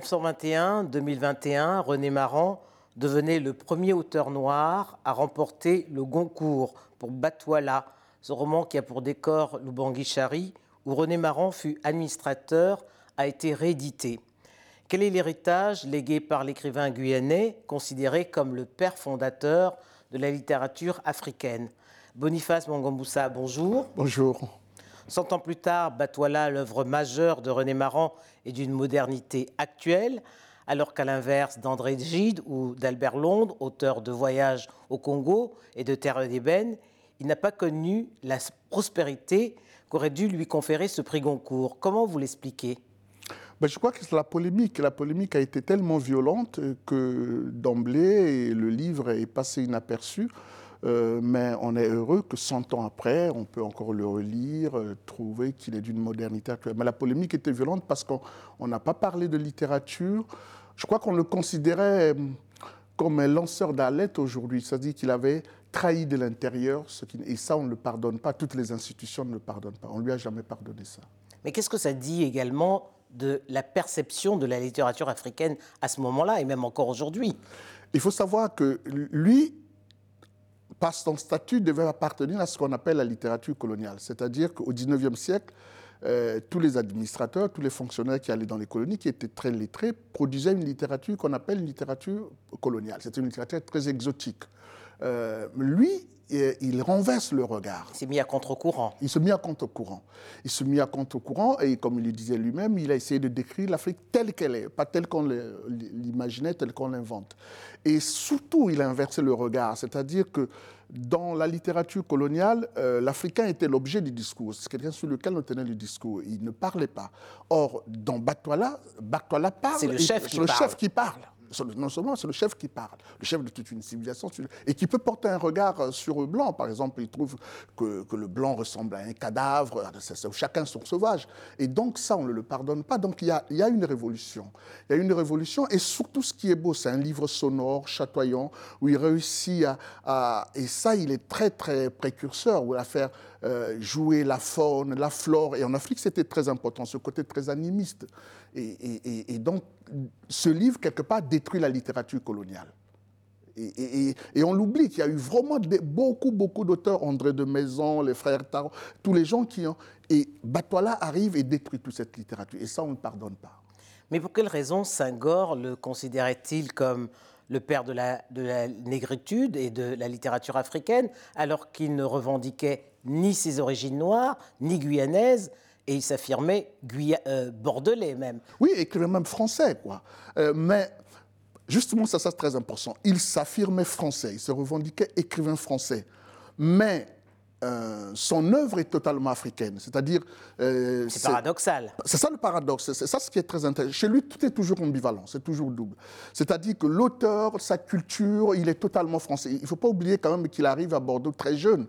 1921-2021, René Maran devenait le premier auteur noir à remporter le Goncourt pour Batouala, ce roman qui a pour décor Lubangui où René Maran fut administrateur, a été réédité. Quel est l'héritage légué par l'écrivain guyanais, considéré comme le père fondateur de la littérature africaine? Boniface Mangamboussa, bonjour. Bonjour. Cent ans plus tard, Batouala, l'œuvre majeure de René Maran, est d'une modernité actuelle, alors qu'à l'inverse d'André Gide ou d'Albert Londres, auteur de Voyage au Congo et de Terre d'ébène, il n'a pas connu la prospérité qu'aurait dû lui conférer ce prix Goncourt. Comment vous l'expliquez? Ben, je crois que la polémique, la polémique a été tellement violente que d'emblée, le livre est passé inaperçu. Euh, mais on est heureux que 100 ans après, on peut encore le relire, euh, trouver qu'il est d'une modernité actuelle. Mais la polémique était violente parce qu'on n'a pas parlé de littérature. Je crois qu'on le considérait euh, comme un lanceur d'alerte aujourd'hui, c'est-à-dire qu'il avait trahi de l'intérieur, et ça, on ne le pardonne pas, toutes les institutions ne le pardonnent pas, on ne lui a jamais pardonné ça. Mais qu'est-ce que ça dit également de la perception de la littérature africaine à ce moment-là, et même encore aujourd'hui? Il faut savoir que lui, par son statut, devait appartenir à ce qu'on appelle la littérature coloniale. C'est-à-dire qu'au XIXe siècle, euh, tous les administrateurs, tous les fonctionnaires qui allaient dans les colonies, qui étaient très lettrés, produisaient une littérature qu'on appelle une littérature coloniale. C'est une littérature très exotique. Euh, lui, il renverse le regard. Il s'est mis à contre-courant. Il se mit à contre-courant. Il se mit à contre-courant et, comme il le disait lui-même, il a essayé de décrire l'Afrique telle qu'elle est, pas telle qu'on l'imaginait, telle qu'on l'invente. Et surtout, il a inversé le regard, c'est-à-dire que dans la littérature coloniale, euh, l'Africain était l'objet du discours. C'est quelqu'un sur lequel on tenait le discours. Il ne parlait pas. Or, dans Batouala, Batouala parle. C'est le chef qui le chef qui parle non seulement c'est le chef qui parle, le chef de toute une civilisation, et qui peut porter un regard euh, sur le blanc. Par exemple, il trouve que, le blanc ressemble à un cadavre, chacun son sauvage. Et donc ça, on ne le pardonne pas. Donc il y, a, y a une révolution. Il y a une révolution, et surtout ce qui est beau, c'est un livre sonore, chatoyant, où il réussit à, Et ça, il est très, très précurseur, où il euh, jouer la faune, la flore. Et en Afrique, c'était très important, ce côté très animiste. Et, donc, ce livre, quelque part, détruit la littérature coloniale. Et, on l'oublie qu'il y a eu vraiment beaucoup, beaucoup d'auteurs, André de Maison, les frères Tarot, tous les gens qui ont... Et Batoila arrive et détruit toute cette littérature. Et ça, on ne pardonne pas. Mais pour quelle raison Senghor le considérait-il comme le père de la, de la négritude et de la littérature africaine, alors qu'il ne revendiquait ni ses origines noires, ni guyanaises, et il s'affirmait euh, bordelais même. Oui, écrivait même français, quoi. Euh, mais justement, ça, c'est très important. Il s'affirmait français, il se revendiquait écrivain français. Mais euh, son œuvre est totalement africaine. C'est-à-dire. Euh, c'est paradoxal. C'est ça le paradoxe. C'est ça ce qui est très intéressant. Chez lui, tout est toujours ambivalent, c'est toujours double. C'est-à-dire que l'auteur, sa culture, il est totalement français. Il ne faut pas oublier quand même qu'il arrive à Bordeaux très jeune.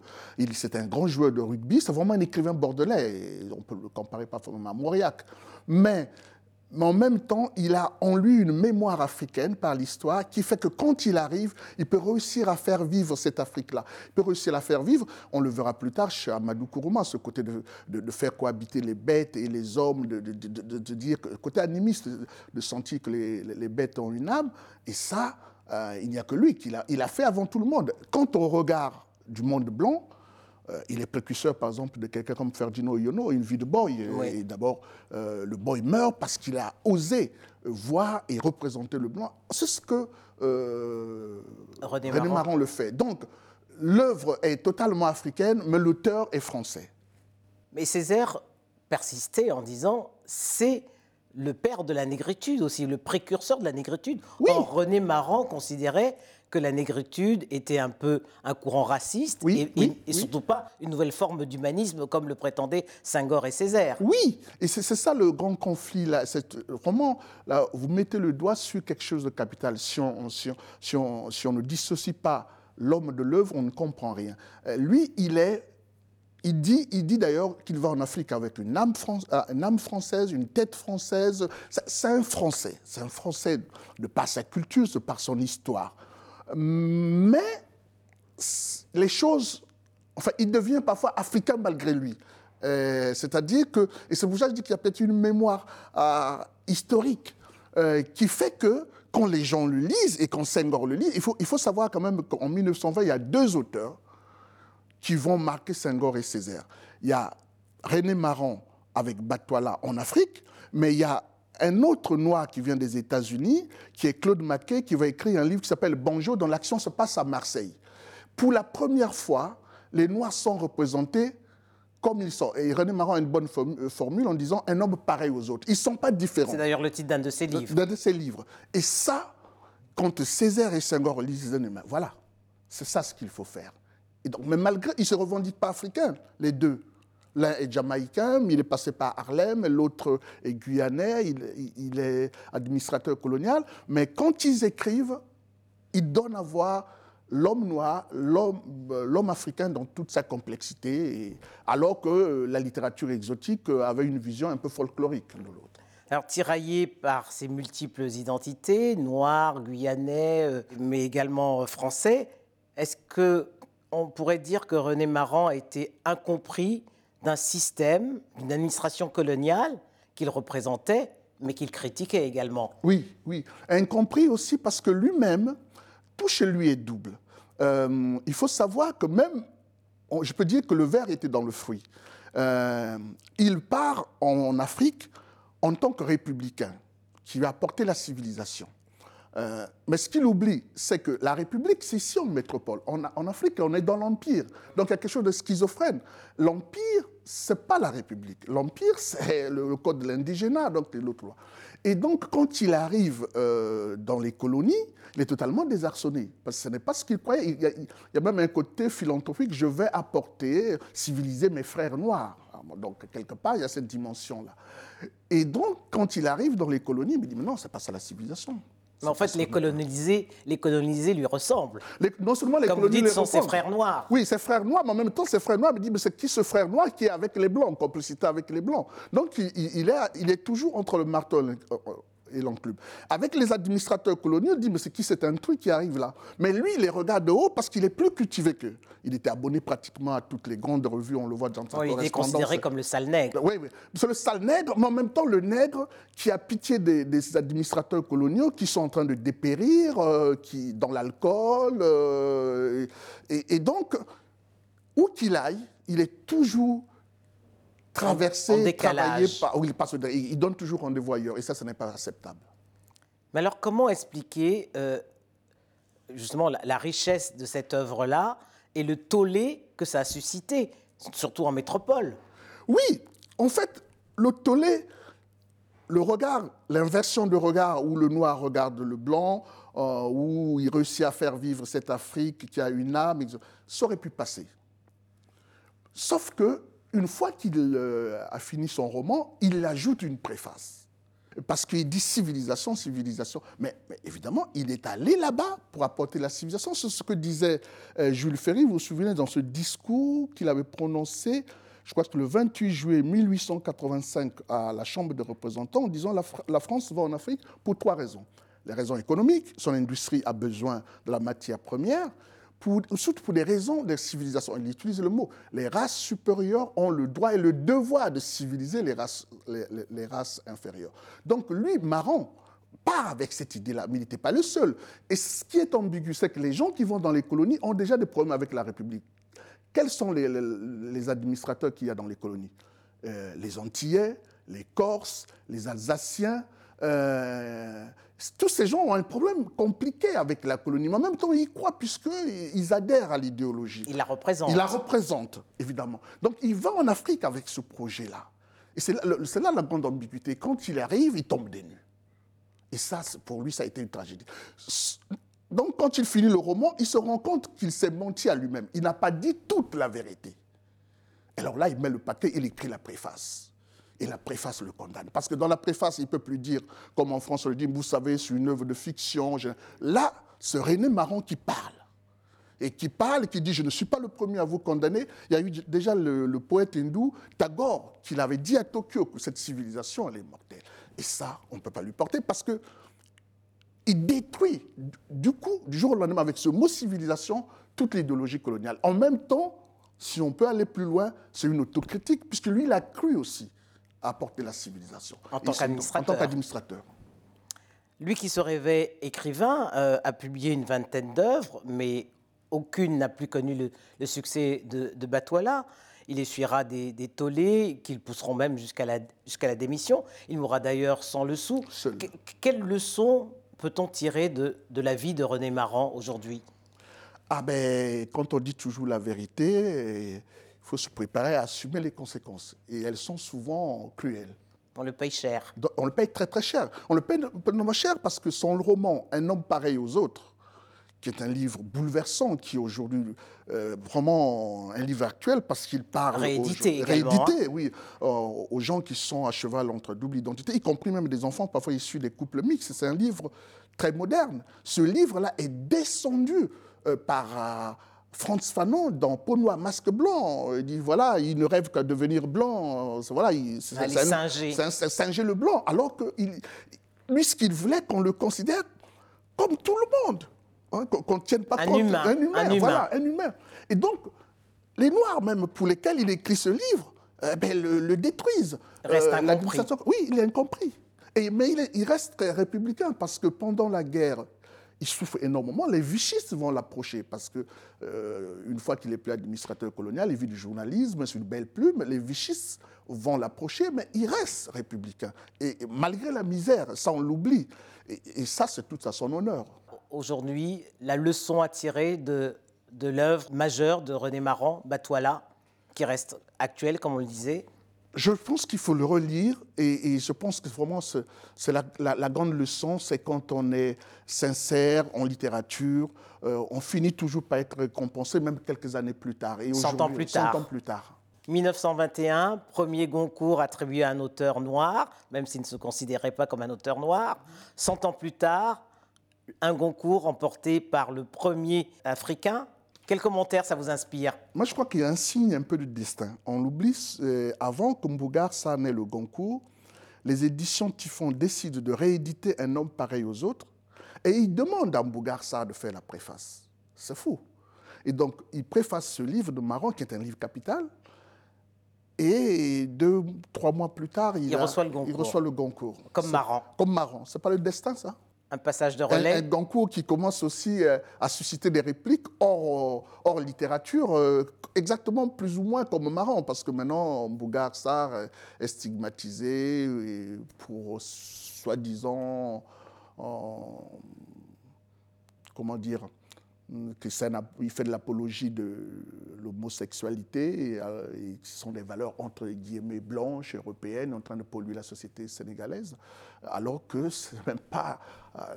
C'est un grand joueur de rugby, c'est vraiment un écrivain bordelais. On peut le comparer pas forcément à Mauriac. Mais mais en même temps, il a en lui une mémoire africaine par l'histoire qui fait que quand il arrive, il peut réussir à faire vivre cette Afrique-là. Il peut réussir à la faire vivre, on le verra plus tard chez Amadou Kourouma, ce côté de, faire cohabiter les bêtes et les hommes, de, de dire, côté animiste, de sentir que les, les, bêtes ont une âme. Et ça, euh, il n'y a que lui qui l'a il a fait avant tout le monde. Quant au regard du monde blanc, il est précurseur, par exemple, de quelqu'un comme Ferdinand Yono, une vie de boy. Et d'abord, euh, le boy meurt parce qu'il a osé voir et représenter le blanc. C'est ce que euh, René, Maran le fait. Donc, l'œuvre est totalement africaine, mais l'auteur est français. Mais Césaire persistait en disant c'est le père de la négritude aussi, le précurseur de la négritude. Or, René Maran considérait que la négritude était un peu un courant raciste et, surtout pas une nouvelle forme d'humanisme comme le prétendaient Senghor et Césaire. Oui, et c'est ça le grand conflit. Là. Vraiment, là, vous mettez le doigt sur quelque chose de capital. Si on, si on, si on, ne dissocie pas l'homme de l'œuvre, on ne comprend rien. Euh, lui, il est il dit, il dit d'ailleurs qu'il va en Afrique avec une âme, euh, une âme française, une tête française. C'est un Français. C'est un Français de par sa culture, de par son histoire. Mais les choses, enfin, il devient parfois africain malgré lui. Euh, c'est-à-dire que, et c'est pour ça que je dis qu'il y a peut-être une mémoire euh, historique. euh, qui fait que quand les gens le lisent et quand Senghor le lit, il faut, il faut savoir quand même qu'en 1920, il y a deux auteurs qui vont marquer Senghor et Césaire. Il y a René Marron avec Batouala en Afrique, mais il y a un autre noir qui vient des États-Unis, qui est Claude Maquet, qui va écrire un livre qui s'appelle Bonjour, dont l'action se passe à Marseille. Pour la première fois, les Noirs sont représentés comme ils sont. Et René Marron a une bonne euh, formule en disant un homme pareil aux autres. Ils ne sont pas différents. C'est d'ailleurs le titre d'un de ses livres. D'un de ses livres. Et ça, quand Césaire et Senghor lisent voilà, c'est ça ce qu'il faut faire. Et donc, mais malgré, ils ne se revendiquent pas africains, les deux. L'un est jamaïcain, mais il est passé par Harlem, l'autre est guyanais, il, est administrateur colonial. Mais quand ils écrivent, ils donnent à voir l'homme noir, l'homme africain dans toute sa complexité, alors que la littérature exotique avait une vision un peu folklorique de l'autre. Alors, tiraillé par ses multiples identités, noir, guyanais, euh, mais également français, est-ce qu'on pourrait dire que René Maran a été incompris d'un système, d'une administration coloniale qu'il représentait, mais qu'il critiquait également. Oui, oui. Incompris aussi parce que lui-même, tout chez lui est double. Euh, il faut savoir que même, je peux dire que le verre était dans le fruit. Euh, il part en Afrique en tant que républicain qui va apporter la civilisation. Euh, mais ce qu'il oublie, c'est que la République, c'est ici en métropole. En, Afrique, on est dans l'Empire. Donc il y a quelque chose de schizophrène. L'Empire, ce n'est pas la République. L'Empire, c'est le, code de l'indigénat, donc c'est l'autre loi. Et donc, quand il arrive euh, dans les colonies, il est totalement désarçonné. Parce que ce n'est pas ce qu'il croyait. Il y, a, il y, a, même un côté philanthropique. Je vais apporter, civiliser mes frères noirs. Donc, quelque part, il y a cette dimension-là. Et donc, quand il arrive dans les colonies, il me dit, mais non, ça passe à la civilisation. Mais en fait, les colonisés, les colonisés lui ressemblent. non seulement les Comme colonisés vous dites, sont ses frères noirs. Oui, ses frères noirs, mais en même temps, ses frères noirs me disent, mais c'est qui ce frère noir qui est avec les Blancs, en complicité avec les Blancs? Donc, il, il, est, il est toujours entre le marteau et l'enclume. Avec les administrateurs coloniaux, il dit, mais c'est qui un truc qui arrive là Mais lui, il les regarde de haut parce qu'il est plus cultivé qu'eux. Il était abonné pratiquement à toutes les grandes revues, on le voit dans sa oui, Il est considéré comme le sale nègre. Oui, oui. C'est le sale nègre, mais en même temps, le nègre qui a pitié des, administrateurs coloniaux qui sont en train de dépérir, euh, qui, dans l'alcool. Euh, et, et donc, où qu'il aille, il est toujours traverser, travailler par... Oui, parce il donne toujours rendez-vous ailleurs, et ça, ce n'est pas acceptable. Mais alors, comment expliquer euh, justement la, richesse de cette œuvre-là et le tollé que ça a suscité, surtout en métropole? Oui, en fait, le tollé, le regard, l'inversion de regard où le noir regarde le blanc, euh, où il réussit à faire vivre cette Afrique qui a une âme, ça aurait pu passer. Sauf que une fois qu'il euh, a fini son roman, il ajoute une préface. Parce qu'il dit civilisation, civilisation. Mais, évidemment, il est allé là-bas pour apporter la civilisation. C'est ce que disait euh, Jules Ferry, vous vous souvenez, dans ce discours qu'il avait prononcé, je crois que le 28 juillet 1885 à la Chambre des représentants, en disant la, la France va en Afrique pour trois raisons. Les raisons économiques, son industrie a besoin de la matière première surtout pour des raisons de civilisation. Il utilise le mot. Les races supérieures ont le droit et le devoir de civiliser les races, les, races inférieures. Donc lui, Marron, part avec cette idée-là, mais il n'était pas le seul. Et ce qui est ambigu, c'est que les gens qui vont dans les colonies ont déjà des problèmes avec la République. Quels sont les, administrateurs qu'il y a dans les colonies? Euh, Les Antillais, les Corses, les Alsaciens, euh, tous ces gens ont un problème compliqué avec la colonie, mais en même temps, ils croient puisqu'ils adhèrent à l'idéologie. Ils la représentent. Ils la représentent, évidemment. Donc, il va en Afrique avec ce projet-là. Et c'est là, la grande ambiguïté. Quand il arrive, il tombe des nues. Et ça, pour lui, ça a été une tragédie. Donc, quand il finit le roman, il se rend compte qu'il s'est menti à lui-même. Il n'a pas dit toute la vérité. Alors là, il met le paquet, il écrit la préface et la préface le condamne. Parce que dans la préface, il ne peut plus dire, comme en France on le dit, vous savez, c'est une œuvre de fiction. Là, c'est René Marron qui parle. Et qui parle, qui dit, je ne suis pas le premier à vous condamner. Il y a eu déjà le, poète hindou Tagore qui l'avait dit à Tokyo que cette civilisation, elle est mortelle. Et ça, on ne peut pas lui porter parce que il détruit, du coup, du jour au lendemain, avec ce mot civilisation, toute l'idéologie coloniale. En même temps, si on peut aller plus loin, c'est une autocritique, puisque lui, il a cru aussi apporter la civilisation. En tant qu'administrateur. Lui qui se rêvait écrivain euh, a publié une vingtaine d'œuvres, mais aucune n'a plus connu le, succès de, de, Batouala. Il essuiera des, des tollés qui le pousseront même jusqu'à la, la démission. Il mourra d'ailleurs sans le sou. quelle leçon peut-on tirer de, de la vie de René Maran aujourd'hui? Ah ben, quand on dit toujours la vérité, il faut se préparer à assumer les conséquences. Et elles sont souvent cruelles. On le paye cher. On le paye très très cher. On le paye pas cher parce que son roman Un homme pareil aux autres, qui est un livre bouleversant, qui est aujourd'hui euh, vraiment un livre actuel parce qu'il parle réédité, aux, réédité, oui, euh, aux gens qui sont à cheval entre double identité, y compris même des enfants parfois issus des couples mixtes. C'est un livre très moderne. Ce livre-là est descendu euh, par Franz Fanon, dans Peau noire, masque blanc, il dit voilà, il ne rêve qu'à devenir blanc. Voilà, c'est singer le blanc. Alors que lui, ce qu'il voulait, qu'on le considère comme tout le monde. Hein, qu'on ne tienne pas un compte. Humain. Un humain. Un voilà, un humain. Et donc, les Noirs, même pour lesquels il écrit ce livre, eh ben, le, détruisent. Reste euh, incompris. Oui, il est incompris. Et, mais il, il reste républicain parce que pendant la guerre, il souffre énormément. Les vichistes vont l'approcher parce que euh, une fois qu'il est plus administrateur colonial, il vit du journalisme, c'est une belle plume. Les vichistes vont l'approcher, mais il reste républicain. Et, malgré la misère, ça on l'oublie. Et, ça, c'est tout à son honneur. Aujourd'hui, la leçon à tirer de, l'œuvre majeure de René Maran, Batouala, qui reste actuelle, comme on le disait, je pense qu'il faut le relire et, je pense que vraiment c'est la, grande leçon, c'est quand on est sincère en littérature, euh, on finit toujours par être récompensé, même quelques années plus tard. Et 100 ans plus tard. 100 ans plus tard. 1921, premier Goncourt attribué à un auteur noir, même s'il ne se considérait pas comme un auteur noir. 100 ans plus tard, un Goncourt remporté par le premier Africain, quel commentaire ça vous inspire? Moi, je crois qu'il y a un signe un peu de destin. On l'oublie, euh, avant que Mbougar ça le Goncourt, les éditions Typhon décident de rééditer Un homme pareil aux autres et ils demandent à Mbougar ça de faire la préface. C'est fou. Et donc, il préface ce livre de Maran, qui est un livre capital, et deux, trois mois plus tard, il, reçoit, le Goncourt. il reçoit le Goncourt. Comme Maran. Comme Maran. C'est pas le destin, ça? Un passage de relais. Un, Goncourt qui commence aussi euh, à susciter des répliques hors, euh, hors littérature, euh, exactement plus ou moins comme Marron, parce que maintenant, Bougar Sarr est stigmatisé pour soi-disant, comment dire, que il fait de l'apologie de l'homosexualité, et, ce sont des valeurs entre guillemets blanches, européennes, en train de polluer la société sénégalaise, alors que c'est même pas. Euh,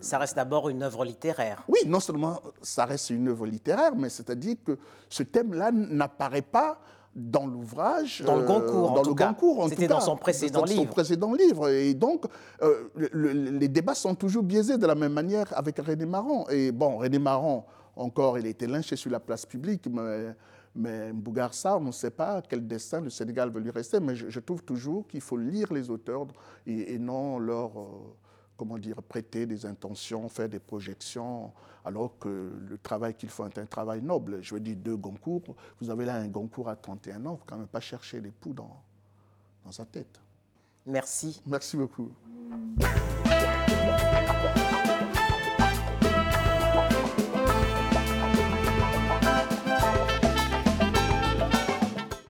ça reste d'abord une œuvre littéraire. Oui, non seulement ça reste une œuvre littéraire, mais c'est-à-dire que ce thème-là n'apparaît pas dans l'ouvrage. Dans le Goncourt, dans le Goncourt, C'était dans son précédent dans livre. Son précédent livre. Et donc, euh, les débats sont toujours biaisés de la même manière avec René Marron. Et bon, René Marron, encore, il a été lynché sur la place publique, mais, mais Mbougar on ne sait pas quel destin le Sénégal veut lui rester. Mais je, trouve toujours qu'il faut lire les auteurs et, non leur. Euh, comment dire, prêter des intentions, faire des projections, alors que le travail qu'il faut est un travail noble. Je veux dire, deux Goncourt, vous avez là un Goncourt à 31 ans, il ne faut quand même pas chercher les poux dans, dans sa tête. Merci. Merci beaucoup.